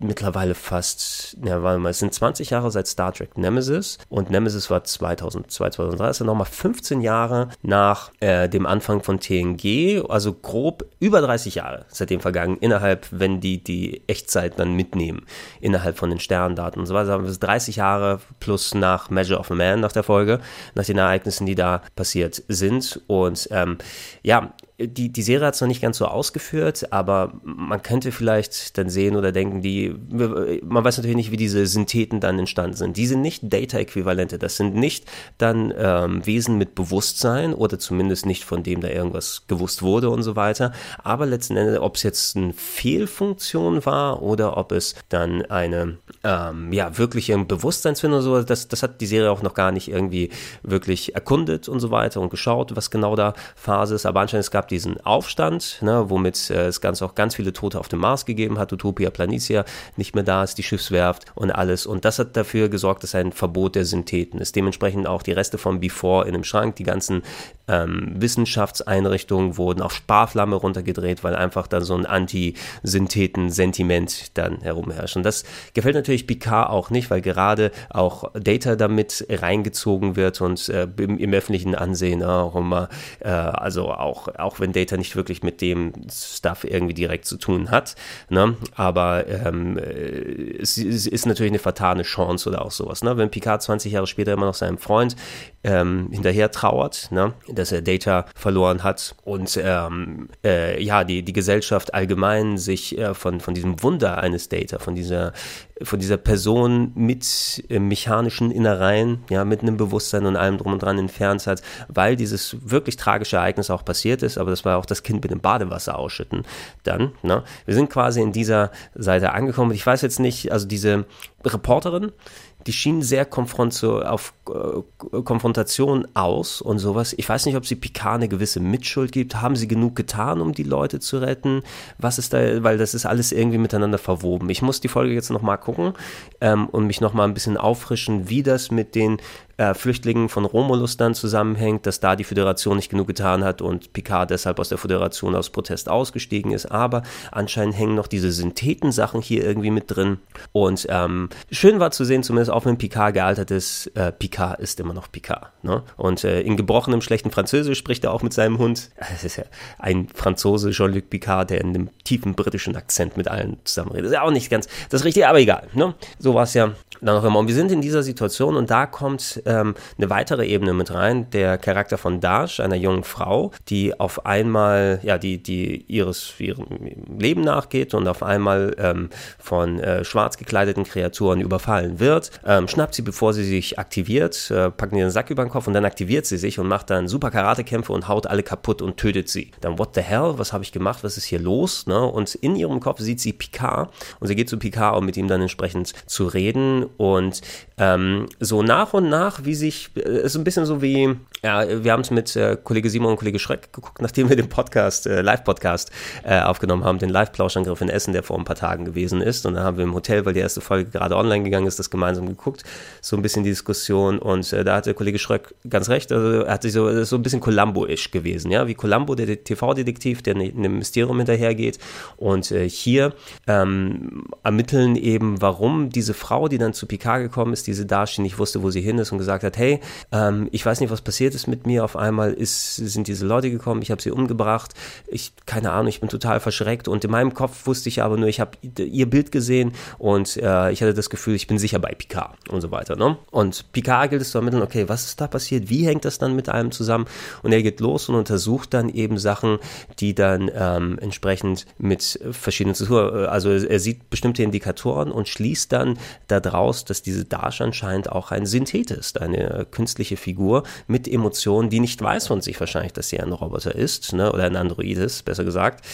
mittlerweile fast, ja, warte mal, es sind 20 Jahre seit Star Trek Nemesis. Und Nemesis war 2002, 2003, also nochmal 15 Jahre nach äh, dem Anfang von TNG, also grob über 30 Jahre seitdem vergangen, innerhalb, wenn die die Echtzeit dann mitnehmen, innerhalb von den Sterndaten und so weiter, haben wir 30 Jahre plus nach Measure of a Man, nach der Folge, nach den Ereignissen, die da passiert sind. Und ähm, ja, die, die Serie hat es noch nicht ganz so ausgeführt, aber man könnte vielleicht dann sehen oder denken, die, man weiß natürlich nicht, wie diese Syntheten dann entstanden sind. Die sind nicht Data-Äquivalente, das sind nicht dann ähm, Wesen mit Bewusstsein oder zumindest nicht von dem da irgendwas gewusst wurde und so weiter. Aber letzten Endes, ob es jetzt eine Fehlfunktion war oder ob es dann eine ähm, ja wirkliche Bewusstseinsfindung oder so, das, das hat die Serie auch noch gar nicht irgendwie wirklich erkundet und so weiter und geschaut, was genau da Phase ist. Aber anscheinend es gab diesen Aufstand, ne, womit äh, es ganz auch ganz viele Tote auf dem Mars gegeben hat. Utopia Planitia nicht mehr da ist, die Schiffswerft und alles. Und das hat dafür gesorgt, dass ein Verbot der Syntheten ist. Dementsprechend auch die Reste von Before in dem Schrank, die ganzen ähm, Wissenschaftseinrichtungen wurden auf Sparflamme runtergedreht, weil einfach dann so ein Anti-Syntheten-Sentiment dann herumherrscht. Und das gefällt natürlich Picard auch nicht, weil gerade auch Data damit reingezogen wird und äh, im, im, öffentlichen Ansehen auch immer, äh, also auch, auch wenn Data nicht wirklich mit dem Stuff irgendwie direkt zu tun hat, ne? aber ähm, es, es, ist natürlich eine vertane Chance oder auch sowas. Ne? Wenn Picard 20 Jahre später immer noch seinem Freund ähm, hinterher trauert, ne? dass er Data verloren hat und ähm, äh, ja, die, die Gesellschaft allgemein sich äh, von, von diesem Wunder eines Data, von dieser, von dieser Person mit äh, mechanischen Innereien, ja, mit einem Bewusstsein und allem drum und dran entfernt hat, weil dieses wirklich tragische Ereignis auch passiert ist, aber das war auch das Kind mit dem Badewasser ausschütten. Dann, ne? Wir sind quasi in dieser Seite angekommen. Ich weiß jetzt nicht, also diese Reporterin, die schien sehr auf äh, Konfrontation aus und sowas. Ich weiß nicht, ob sie Picard eine gewisse Mitschuld gibt. Haben sie genug getan, um die Leute zu retten? Was ist da, weil das ist alles irgendwie miteinander verwoben. Ich muss die Folge jetzt nochmal gucken ähm, und mich nochmal ein bisschen auffrischen, wie das mit den äh, Flüchtlingen von Romulus dann zusammenhängt, dass da die Föderation nicht genug getan hat und Picard deshalb aus der Föderation aus Protest ausgestiegen ist. Aber anscheinend hängen noch diese Synthetensachen hier irgendwie mit drin. Und ähm, schön war zu sehen, zumindest auch wenn Picard gealtert ist, äh, Picard ist immer noch Picard. Ne? Und äh, in gebrochenem, schlechten Französisch spricht er auch mit seinem Hund. Das ist ja ein Franzose, Jean-Luc Picard, der in einem tiefen britischen Akzent mit allen zusammenredet. Ist ja auch nicht ganz das Richtige, aber egal. Ne? So war es ja noch immer. Und wir sind in dieser Situation und da kommt ähm, eine weitere Ebene mit rein. Der Charakter von Dash, einer jungen Frau, die auf einmal, ja, die, die ihres ihrem Leben nachgeht und auf einmal ähm, von äh, schwarz gekleideten Kreaturen überfallen wird, ähm, schnappt sie, bevor sie sich aktiviert, äh, packt ihr den Sack über den Kopf und dann aktiviert sie sich und macht dann super Karatekämpfe und haut alle kaputt und tötet sie. Dann, what the hell, was habe ich gemacht, was ist hier los? Ne? Und in ihrem Kopf sieht sie Picard und sie geht zu Picard, um mit ihm dann entsprechend zu reden und ähm, so nach und nach, wie sich, äh, ist ein bisschen so wie, ja, wir haben es mit äh, Kollege Simon und Kollege Schreck geguckt, nachdem wir den Podcast, äh, Live-Podcast äh, aufgenommen haben, den Live-Plauschangriff in Essen, der vor ein paar Tagen gewesen ist. Und dann haben wir im Hotel, weil die erste Folge gerade online gegangen ist, das gemeinsam geguckt, so ein bisschen die Diskussion. Und äh, da hatte Kollege Schreck ganz recht, also er hatte so, so ein bisschen Columbo-ish gewesen, ja, wie Columbo, der TV-Detektiv, der ne, einem Mysterium hinterhergeht. Und äh, hier ähm, ermitteln eben, warum diese Frau, die dann zu Picard gekommen ist, diese Darshi nicht wusste, wo sie hin ist und gesagt hat, hey, ähm, ich weiß nicht, was passiert ist mit mir. Auf einmal ist, sind diese Leute gekommen, ich habe sie umgebracht. Ich, keine Ahnung, ich bin total verschreckt und in meinem Kopf wusste ich aber nur, ich habe ihr Bild gesehen und äh, ich hatte das Gefühl, ich bin sicher bei Picard und so weiter. Ne? Und Picard gilt es zu ermitteln, okay, was ist da passiert? Wie hängt das dann mit einem zusammen? Und er geht los und untersucht dann eben Sachen, die dann ähm, entsprechend mit verschiedenen, also er sieht bestimmte Indikatoren und schließt dann daraus, dass diese Dash anscheinend auch ein Synthet ist, eine künstliche Figur mit Emotionen, die nicht weiß von sich wahrscheinlich, dass sie ein Roboter ist, ne, oder ein Android ist, besser gesagt.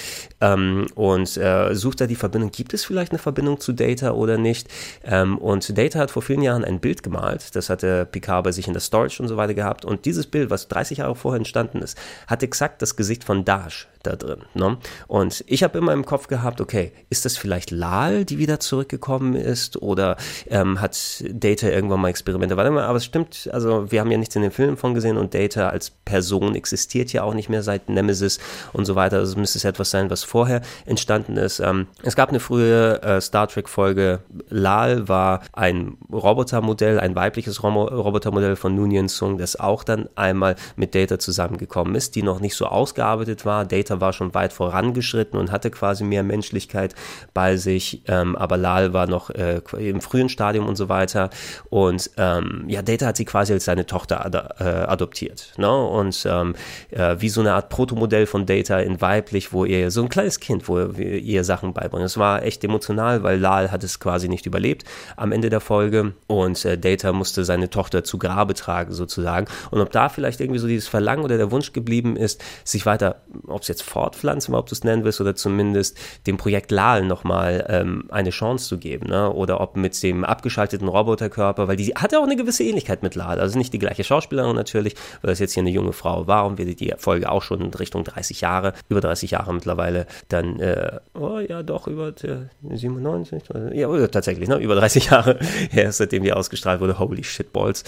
Ähm, und äh, sucht da die Verbindung. Gibt es vielleicht eine Verbindung zu Data oder nicht? Ähm, und Data hat vor vielen Jahren ein Bild gemalt, das hatte Picard bei sich in der Storage und so weiter gehabt. Und dieses Bild, was 30 Jahre vorher entstanden ist, hat exakt das Gesicht von Dash da drin. Ne? Und ich habe immer im Kopf gehabt, okay, ist das vielleicht Lal, die wieder zurückgekommen ist? Oder ähm, hat Data irgendwann mal Experimente? Warte mal, aber es stimmt, also wir haben ja nichts in den Filmen von gesehen und Data als Person existiert ja auch nicht mehr seit Nemesis und so weiter. Also müsste es etwas sein, was vorher entstanden ist. Ähm, es gab eine frühe äh, Star Trek-Folge. Lal war ein Robotermodell, ein weibliches Robo Robotermodell von Noonien Sung, das auch dann einmal mit Data zusammengekommen ist, die noch nicht so ausgearbeitet war. Data Vater war schon weit vorangeschritten und hatte quasi mehr Menschlichkeit bei sich, ähm, aber Lal war noch äh, im frühen Stadium und so weiter. Und ähm, ja, Data hat sie quasi als seine Tochter ad äh, adoptiert. Ne? Und ähm, äh, wie so eine Art Protomodell von Data in weiblich, wo ihr so ein kleines Kind, wo ihr, ihr Sachen beibringt. Es war echt emotional, weil Lal hat es quasi nicht überlebt am Ende der Folge und äh, Data musste seine Tochter zu Grabe tragen sozusagen. Und ob da vielleicht irgendwie so dieses Verlangen oder der Wunsch geblieben ist, sich weiter, ob es jetzt fortpflanzen, ob du es nennen willst, oder zumindest dem Projekt Lal nochmal ähm, eine Chance zu geben. Ne? Oder ob mit dem abgeschalteten Roboterkörper, weil die hatte auch eine gewisse Ähnlichkeit mit Lal. Also nicht die gleiche Schauspielerin natürlich, weil das jetzt hier eine junge Frau war und wir die Folge auch schon in Richtung 30 Jahre, über 30 Jahre mittlerweile, dann, äh, oh ja, doch, über äh, 97, ja, tatsächlich, ne? über 30 Jahre her, seitdem die ausgestrahlt wurde. Holy shitballs.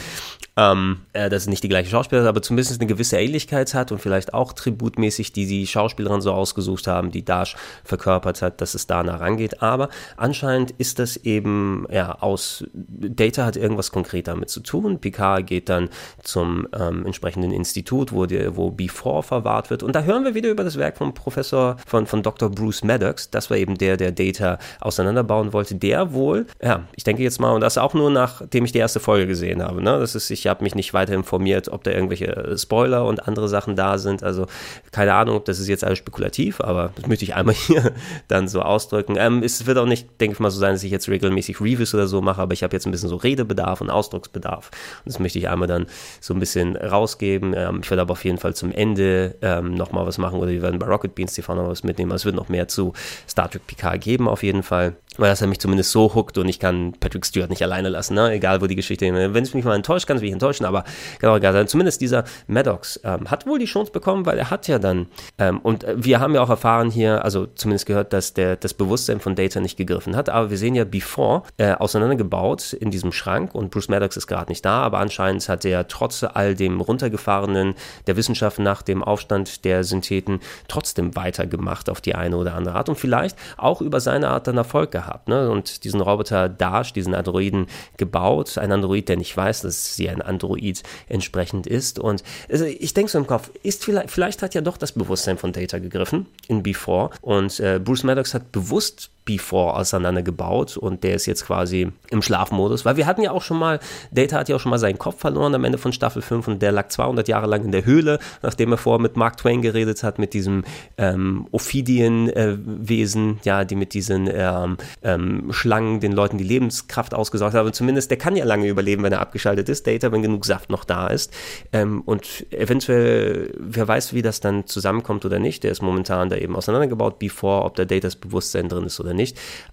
Ähm, äh, dass es nicht die gleiche Schauspielerin, aber zumindest eine gewisse Ähnlichkeit hat und vielleicht auch tributmäßig die die Schauspielerin so ausgesucht haben, die Dash verkörpert hat, dass es danach angeht. Aber anscheinend ist das eben, ja, aus Data hat irgendwas konkret damit zu tun. Picard geht dann zum ähm, entsprechenden Institut, wo, die, wo B4 verwahrt wird. Und da hören wir wieder über das Werk von Professor, von, von Dr. Bruce Maddox. Das war eben der, der Data auseinanderbauen wollte. Der wohl, ja, ich denke jetzt mal, und das auch nur nachdem ich die erste Folge gesehen habe. Ne? Das ist, ich habe mich nicht weiter informiert, ob da irgendwelche Spoiler und andere Sachen da sind. Also keine Ahnung, ob das ist jetzt alles spekulativ, aber das möchte ich einmal hier dann so ausdrücken. Ähm, es wird auch nicht, denke ich mal, so sein, dass ich jetzt regelmäßig Reviews oder so mache, aber ich habe jetzt ein bisschen so Redebedarf und Ausdrucksbedarf. Und das möchte ich einmal dann so ein bisschen rausgeben. Ähm, ich werde aber auf jeden Fall zum Ende ähm, nochmal was machen oder wir werden bei Rocket Beans TV noch was mitnehmen. Also es wird noch mehr zu Star Trek PK geben auf jeden Fall weil das er mich zumindest so hookt und ich kann Patrick Stewart nicht alleine lassen, ne? egal wo die Geschichte, wenn es mich mal enttäuscht, kann es mich enttäuschen, aber genau, egal, zumindest dieser Maddox ähm, hat wohl die Chance bekommen, weil er hat ja dann, ähm, und wir haben ja auch erfahren hier, also zumindest gehört, dass der, das Bewusstsein von Data nicht gegriffen hat, aber wir sehen ja Before äh, auseinandergebaut in diesem Schrank und Bruce Maddox ist gerade nicht da, aber anscheinend hat er trotz all dem runtergefahrenen der Wissenschaft nach dem Aufstand der Syntheten trotzdem weitergemacht auf die eine oder andere Art und vielleicht auch über seine Art dann Erfolg gehabt gehabt ne? und diesen Roboter Dash, diesen Androiden gebaut. Ein Android, der nicht weiß, dass sie ein Android entsprechend ist. Und also ich denke so im Kopf, ist vielleicht, vielleicht hat ja doch das Bewusstsein von Data gegriffen in Before. Und äh, Bruce Maddox hat bewusst Before auseinandergebaut und der ist jetzt quasi im Schlafmodus, weil wir hatten ja auch schon mal, Data hat ja auch schon mal seinen Kopf verloren am Ende von Staffel 5 und der lag 200 Jahre lang in der Höhle, nachdem er vorher mit Mark Twain geredet hat, mit diesem ähm, Ophidien-Wesen, äh, ja, die mit diesen ähm, ähm, Schlangen den Leuten die Lebenskraft ausgesaugt haben. Zumindest der kann ja lange überleben, wenn er abgeschaltet ist, Data, wenn genug Saft noch da ist. Ähm, und eventuell, wer weiß, wie das dann zusammenkommt oder nicht, der ist momentan da eben auseinandergebaut, bevor, ob der Datas Bewusstsein drin ist oder nicht.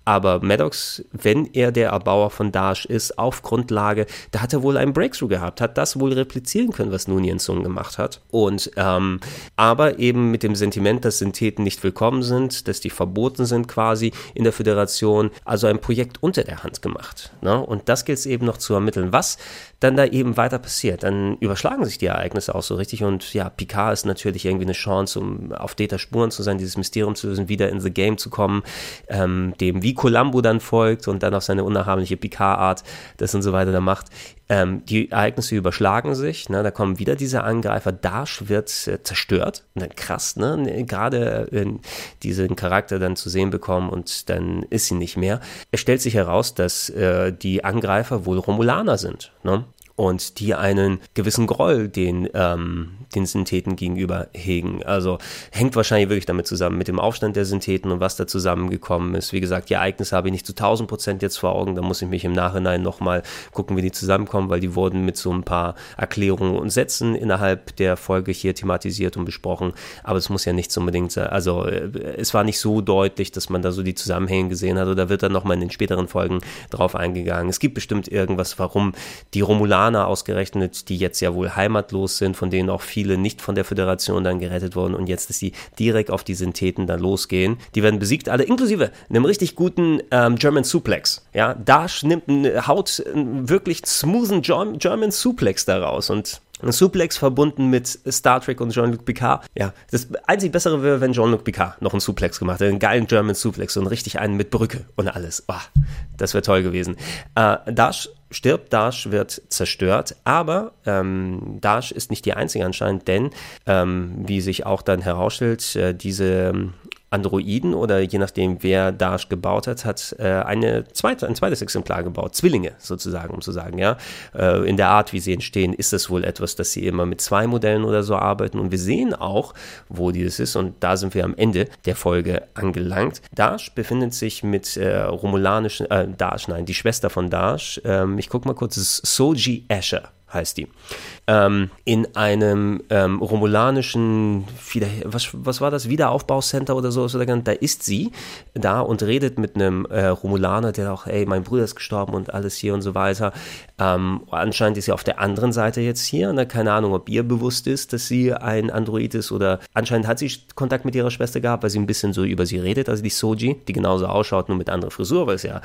Aber Maddox, wenn er der Erbauer von Dash ist, auf Grundlage, da hat er wohl einen Breakthrough gehabt, hat das wohl replizieren können, was Nunien Sung gemacht hat. Und ähm, aber eben mit dem Sentiment, dass Syntheten nicht willkommen sind, dass die verboten sind quasi in der Föderation, also ein Projekt unter der Hand gemacht. Ne? Und das gilt es eben noch zu ermitteln. Was dann da eben weiter passiert. Dann überschlagen sich die Ereignisse auch so richtig und ja, Picard ist natürlich irgendwie eine Chance, um auf Data Spuren zu sein, dieses Mysterium zu lösen, wieder in the Game zu kommen, ähm, dem wie Columbo dann folgt und dann auf seine unnachahmliche Picard-Art das und so weiter da macht. Ähm, die Ereignisse überschlagen sich, ne, da kommen wieder diese Angreifer, Dash wird äh, zerstört, dann krass, ne, gerade äh, diesen Charakter dann zu sehen bekommen und dann ist sie nicht mehr. Es stellt sich heraus, dass äh, die Angreifer wohl Romulaner sind, ne? Und die einen gewissen Groll den, ähm, den Syntheten gegenüber hegen. Also hängt wahrscheinlich wirklich damit zusammen mit dem Aufstand der Syntheten und was da zusammengekommen ist. Wie gesagt, die Ereignisse habe ich nicht zu 1000 Prozent jetzt vor Augen. Da muss ich mich im Nachhinein nochmal gucken, wie die zusammenkommen, weil die wurden mit so ein paar Erklärungen und Sätzen innerhalb der Folge hier thematisiert und besprochen. Aber es muss ja nicht unbedingt sein. Also äh, es war nicht so deutlich, dass man da so die Zusammenhänge gesehen hat. Oder wird dann nochmal in den späteren Folgen drauf eingegangen. Es gibt bestimmt irgendwas, warum die Romulaner Iraner ausgerechnet, die jetzt ja wohl heimatlos sind, von denen auch viele nicht von der Föderation dann gerettet wurden und jetzt, dass sie direkt auf die Syntheten dann losgehen. Die werden besiegt, alle inklusive einem richtig guten ähm, German Suplex. Ja, Dash nimmt, haut einen wirklich smoothen German Suplex daraus und ein Suplex verbunden mit Star Trek und Jean-Luc Picard. Ja, das einzig Bessere wäre, wenn Jean-Luc Picard noch einen Suplex gemacht hätte. Einen geilen German Suplex und richtig einen mit Brücke und alles. Oh, das wäre toll gewesen. Äh, Dash stirbt, Dash wird zerstört, aber ähm, Dash ist nicht die einzige anscheinend, denn ähm, wie sich auch dann herausstellt, äh, diese Androiden oder je nachdem, wer Dash gebaut hat, hat äh, eine zweite, ein zweites Exemplar gebaut. Zwillinge sozusagen, um zu sagen, ja. Äh, in der Art, wie sie entstehen, ist es wohl etwas, dass sie immer mit zwei Modellen oder so arbeiten. Und wir sehen auch, wo dieses ist. Und da sind wir am Ende der Folge angelangt. Dash befindet sich mit äh, romulanischen, äh, Dash, nein, die Schwester von Dash. Ähm, ich gucke mal kurz, es ist Soji Asher heißt die ähm, in einem ähm, romulanischen, was, was war das, Wiederaufbaucenter oder so, da ist sie da und redet mit einem äh, Romulaner, der auch, ey, mein Bruder ist gestorben und alles hier und so weiter. Ähm, anscheinend ist sie auf der anderen Seite jetzt hier, ne? keine Ahnung, ob ihr bewusst ist, dass sie ein Android ist oder anscheinend hat sie Kontakt mit ihrer Schwester gehabt, weil sie ein bisschen so über sie redet, also die Soji, die genauso ausschaut, nur mit anderer Frisur, weil es ja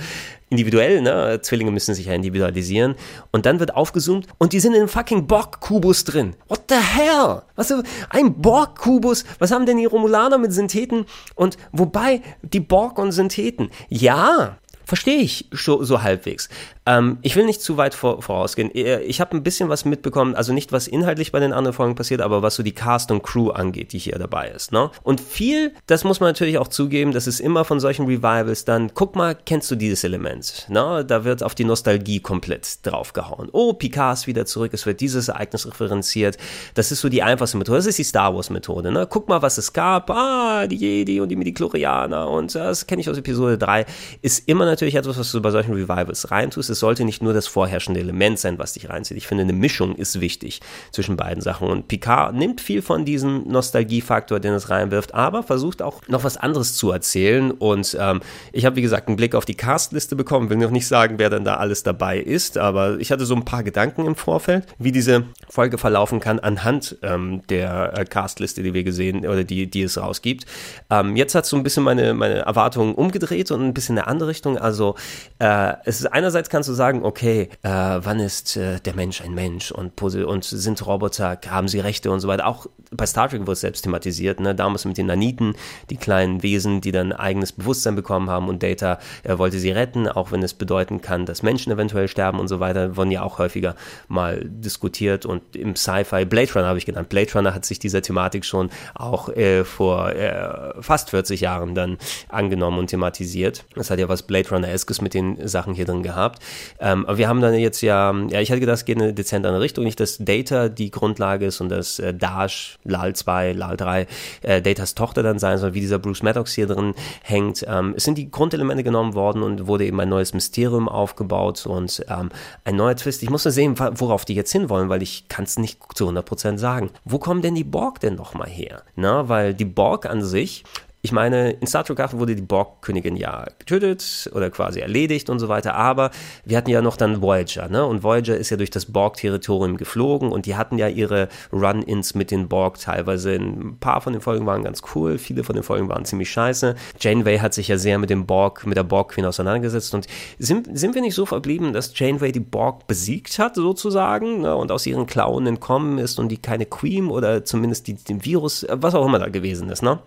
individuell, ne? Zwillinge müssen sich ja individualisieren und dann wird aufgezoomt und die sind in einem fucking Box Borg-Kubus drin. What the hell? Was, ein Borg-Kubus? Was haben denn die Romulaner mit Syntheten? Und wobei, die Borg und Syntheten, ja, verstehe ich so, so halbwegs. Ähm, ich will nicht zu weit vor, vorausgehen. Äh, ich habe ein bisschen was mitbekommen, also nicht was inhaltlich bei den anderen Folgen passiert, aber was so die Cast und Crew angeht, die hier dabei ist. Ne? Und viel, das muss man natürlich auch zugeben, das ist immer von solchen Revivals dann, guck mal, kennst du dieses Element? Ne? Da wird auf die Nostalgie komplett draufgehauen. Oh, Picard ist wieder zurück, es wird dieses Ereignis referenziert. Das ist so die einfachste Methode. Das ist die Star Wars Methode. Ne? Guck mal, was es gab. Ah, die Jedi und die Midichlorianer und das kenne ich aus Episode 3. Ist immer natürlich etwas, was du bei solchen Revivals reintust. Es sollte nicht nur das vorherrschende Element sein, was dich reinzieht. Ich finde, eine Mischung ist wichtig zwischen beiden Sachen. Und Picard nimmt viel von diesem Nostalgiefaktor, den es reinwirft, aber versucht auch noch was anderes zu erzählen. Und ähm, ich habe, wie gesagt, einen Blick auf die Castliste bekommen. Will noch nicht sagen, wer denn da alles dabei ist, aber ich hatte so ein paar Gedanken im Vorfeld, wie diese Folge verlaufen kann anhand ähm, der äh, Castliste, die wir gesehen oder die, die es rausgibt. Ähm, jetzt hat so ein bisschen meine, meine Erwartungen umgedreht und ein bisschen in eine andere Richtung. Also äh, es ist einerseits kannst du sagen, okay, äh, wann ist äh, der Mensch ein Mensch und, und sind Roboter, haben sie Rechte und so weiter. Auch bei Star Trek wurde es selbst thematisiert, ne? damals mit den Naniten, die kleinen Wesen, die dann eigenes Bewusstsein bekommen haben und Data er wollte sie retten, auch wenn es bedeuten kann, dass Menschen eventuell sterben und so weiter, wurden ja auch häufiger mal diskutiert und im Sci-Fi, Blade Runner habe ich genannt, Blade Runner hat sich dieser Thematik schon auch äh, vor äh, fast 40 Jahren dann angenommen und thematisiert. Das hat ja was Blade Runner-eskes mit den Sachen hier drin gehabt. Ähm, aber wir haben dann jetzt ja, ja, ich hatte gedacht, es geht in eine dezent andere Richtung, nicht, dass Data die Grundlage ist und dass äh, Dash, LAL 2, LAL 3 äh, Datas Tochter dann sein soll, wie dieser Bruce Maddox hier drin hängt. Ähm, es sind die Grundelemente genommen worden und wurde eben ein neues Mysterium aufgebaut und ähm, ein neuer Twist. Ich muss nur sehen, worauf die jetzt hinwollen, weil ich kann es nicht zu 100% sagen. Wo kommen denn die Borg denn nochmal her? Na, weil die Borg an sich ich meine, in Star Trek wurde die Borg-Königin ja getötet oder quasi erledigt und so weiter, aber wir hatten ja noch dann Voyager, ne? Und Voyager ist ja durch das Borg-Territorium geflogen und die hatten ja ihre Run-Ins mit den Borg teilweise. Ein paar von den Folgen waren ganz cool, viele von den Folgen waren ziemlich scheiße. Janeway hat sich ja sehr mit dem Borg, mit der Borg-Queen auseinandergesetzt und sind, sind wir nicht so verblieben, dass Janeway die Borg besiegt hat, sozusagen, ne? und aus ihren Klauen entkommen ist und die keine Queen oder zumindest die, den Virus, was auch immer da gewesen ist, ne?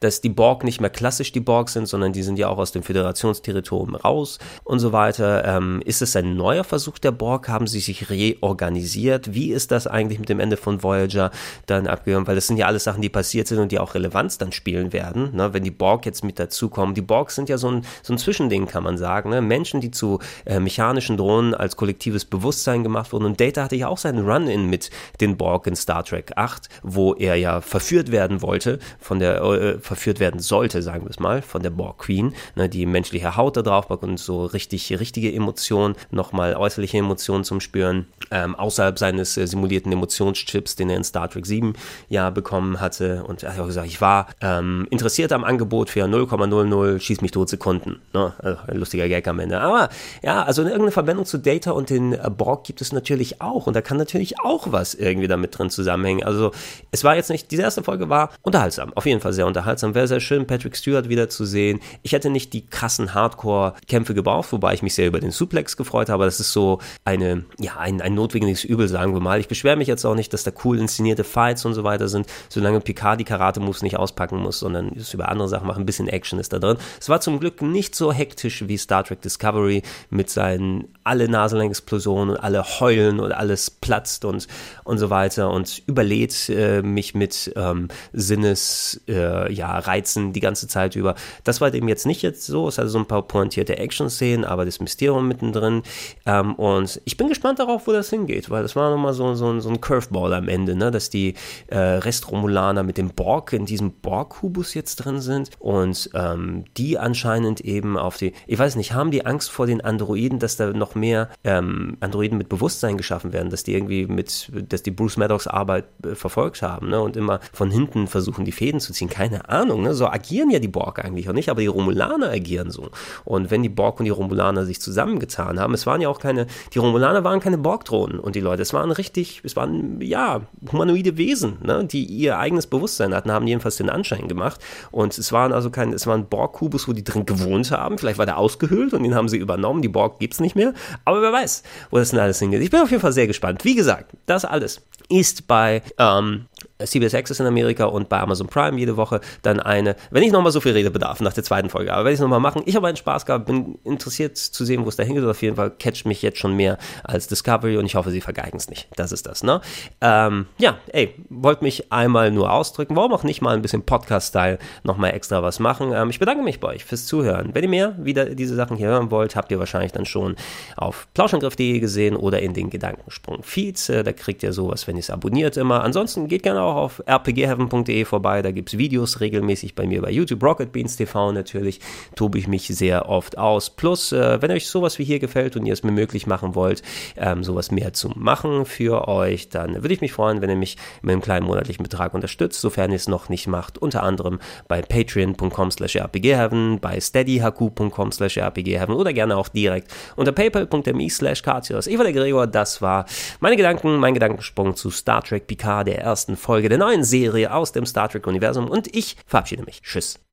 Dass die Borg nicht mehr klassisch die Borg sind, sondern die sind ja auch aus dem Föderationsterritorium raus und so weiter. Ähm, ist es ein neuer Versuch der Borg? Haben sie sich reorganisiert? Wie ist das eigentlich mit dem Ende von Voyager dann abgegangen? Weil das sind ja alles Sachen, die passiert sind und die auch Relevanz dann spielen werden, ne? wenn die Borg jetzt mit dazukommen. Die Borg sind ja so ein, so ein Zwischending, kann man sagen. Ne? Menschen, die zu äh, mechanischen Drohnen als kollektives Bewusstsein gemacht wurden. Und Data hatte ja auch seinen Run-In mit den Borg in Star Trek 8, wo er ja verführt werden wollte, von der äh, verführt werden sollte, sagen wir es mal, von der Borg Queen, ne, die menschliche Haut da drauf und so richtig richtige Emotionen, nochmal äußerliche Emotionen zum Spüren, ähm, außerhalb seines äh, simulierten Emotionschips, den er in Star Trek 7 ja bekommen hatte. Und er hat auch gesagt, ich war ähm, interessiert am Angebot für 0,00 schieß mich tot Sekunden. Ne? Also ein lustiger Gag am Ende. Aber ja, also irgendeine Verbindung zu Data und den äh, Borg gibt es natürlich auch. Und da kann natürlich auch was irgendwie damit drin zusammenhängen. Also es war jetzt nicht, diese erste Folge war unterhaltsam, auf jeden Fall sehr unterhaltsam. Wer sehr schön, Patrick Stewart wiederzusehen. Ich hätte nicht die krassen Hardcore-Kämpfe gebraucht, wobei ich mich sehr über den Suplex gefreut habe. Das ist so eine, ja, ein, ein notwendiges Übel, sagen wir mal. Ich beschwere mich jetzt auch nicht, dass da cool inszenierte Fights und so weiter sind, solange Picard die Karate-Moves nicht auspacken muss, sondern es über andere Sachen macht. Ein bisschen Action ist da drin. Es war zum Glück nicht so hektisch wie Star Trek Discovery mit seinen alle Nasenlängen-Explosionen und alle heulen und alles platzt und, und so weiter und überlädt äh, mich mit ähm, Sinnes, äh, ja, Reizen die ganze Zeit über. Das war dem jetzt nicht jetzt so. Es hatte so ein paar pointierte Action-Szenen, aber das Mysterium mittendrin. Ähm, und ich bin gespannt darauf, wo das hingeht, weil das war nochmal so, so, so ein Curveball am Ende, ne? dass die äh, Restromulaner mit dem Borg in diesem Borg-Kubus jetzt drin sind und ähm, die anscheinend eben auf die, ich weiß nicht, haben die Angst vor den Androiden, dass da noch mehr ähm, Androiden mit Bewusstsein geschaffen werden, dass die irgendwie mit, dass die Bruce Maddox Arbeit äh, verfolgt haben ne? und immer von hinten versuchen, die Fäden zu ziehen. Keine Ahnung, ne? So agieren ja die Borg eigentlich auch nicht, aber die Romulaner agieren so. Und wenn die Borg und die Romulaner sich zusammengetan haben, es waren ja auch keine, die Romulaner waren keine Borg-Drohnen und die Leute, es waren richtig, es waren, ja, humanoide Wesen, ne? die ihr eigenes Bewusstsein hatten, haben jedenfalls den Anschein gemacht. Und es waren also kein, es waren Borg-Kubus, wo die drin gewohnt haben. Vielleicht war der ausgehöhlt und den haben sie übernommen. Die Borg gibt es nicht mehr. Aber wer weiß, wo das denn alles hingeht. Ich bin auf jeden Fall sehr gespannt. Wie gesagt, das alles ist bei ähm, CBS Access in Amerika und bei Amazon Prime jede Woche dann eine, wenn ich nochmal so viel Redebedarf nach der zweiten Folge, aber werde ich es nochmal machen. Ich habe einen Spaß gehabt, bin interessiert zu sehen, wo es da hingeht. Auf jeden Fall catcht mich jetzt schon mehr als Discovery und ich hoffe, sie vergeigen es nicht. Das ist das, ne? Ähm, ja, ey, wollte mich einmal nur ausdrücken. Warum auch nicht mal ein bisschen Podcast-Style nochmal extra was machen? Ähm, ich bedanke mich bei euch fürs Zuhören. Wenn ihr mehr wieder diese Sachen hier hören wollt, habt ihr wahrscheinlich dann schon auf plauschangriff.de gesehen oder in den Gedankensprung-Feeds. Äh, da kriegt ihr sowas, wenn ihr es abonniert immer. Ansonsten geht gerne auch auf rpgheaven.de vorbei. Da gibt es Videos regelmäßig bei mir bei YouTube, Rocket Beans TV natürlich. Tobe ich mich sehr oft aus. Plus, äh, wenn euch sowas wie hier gefällt und ihr es mir möglich machen wollt, ähm, sowas mehr zu machen für euch, dann würde ich mich freuen, wenn ihr mich mit einem kleinen monatlichen Betrag unterstützt, sofern ihr es noch nicht macht. Unter anderem bei patreon.com slash rpgheaven, bei steadyhq.com slash rpgheaven oder gerne auch direkt unter paypal.me slash Ich war der Gregor, das war meine Gedanken, mein Gedankensprung zu Star Trek Picard, der ersten Folge der neuen Serie aus dem Star Trek-Universum und ich verabschiede mich. Tschüss.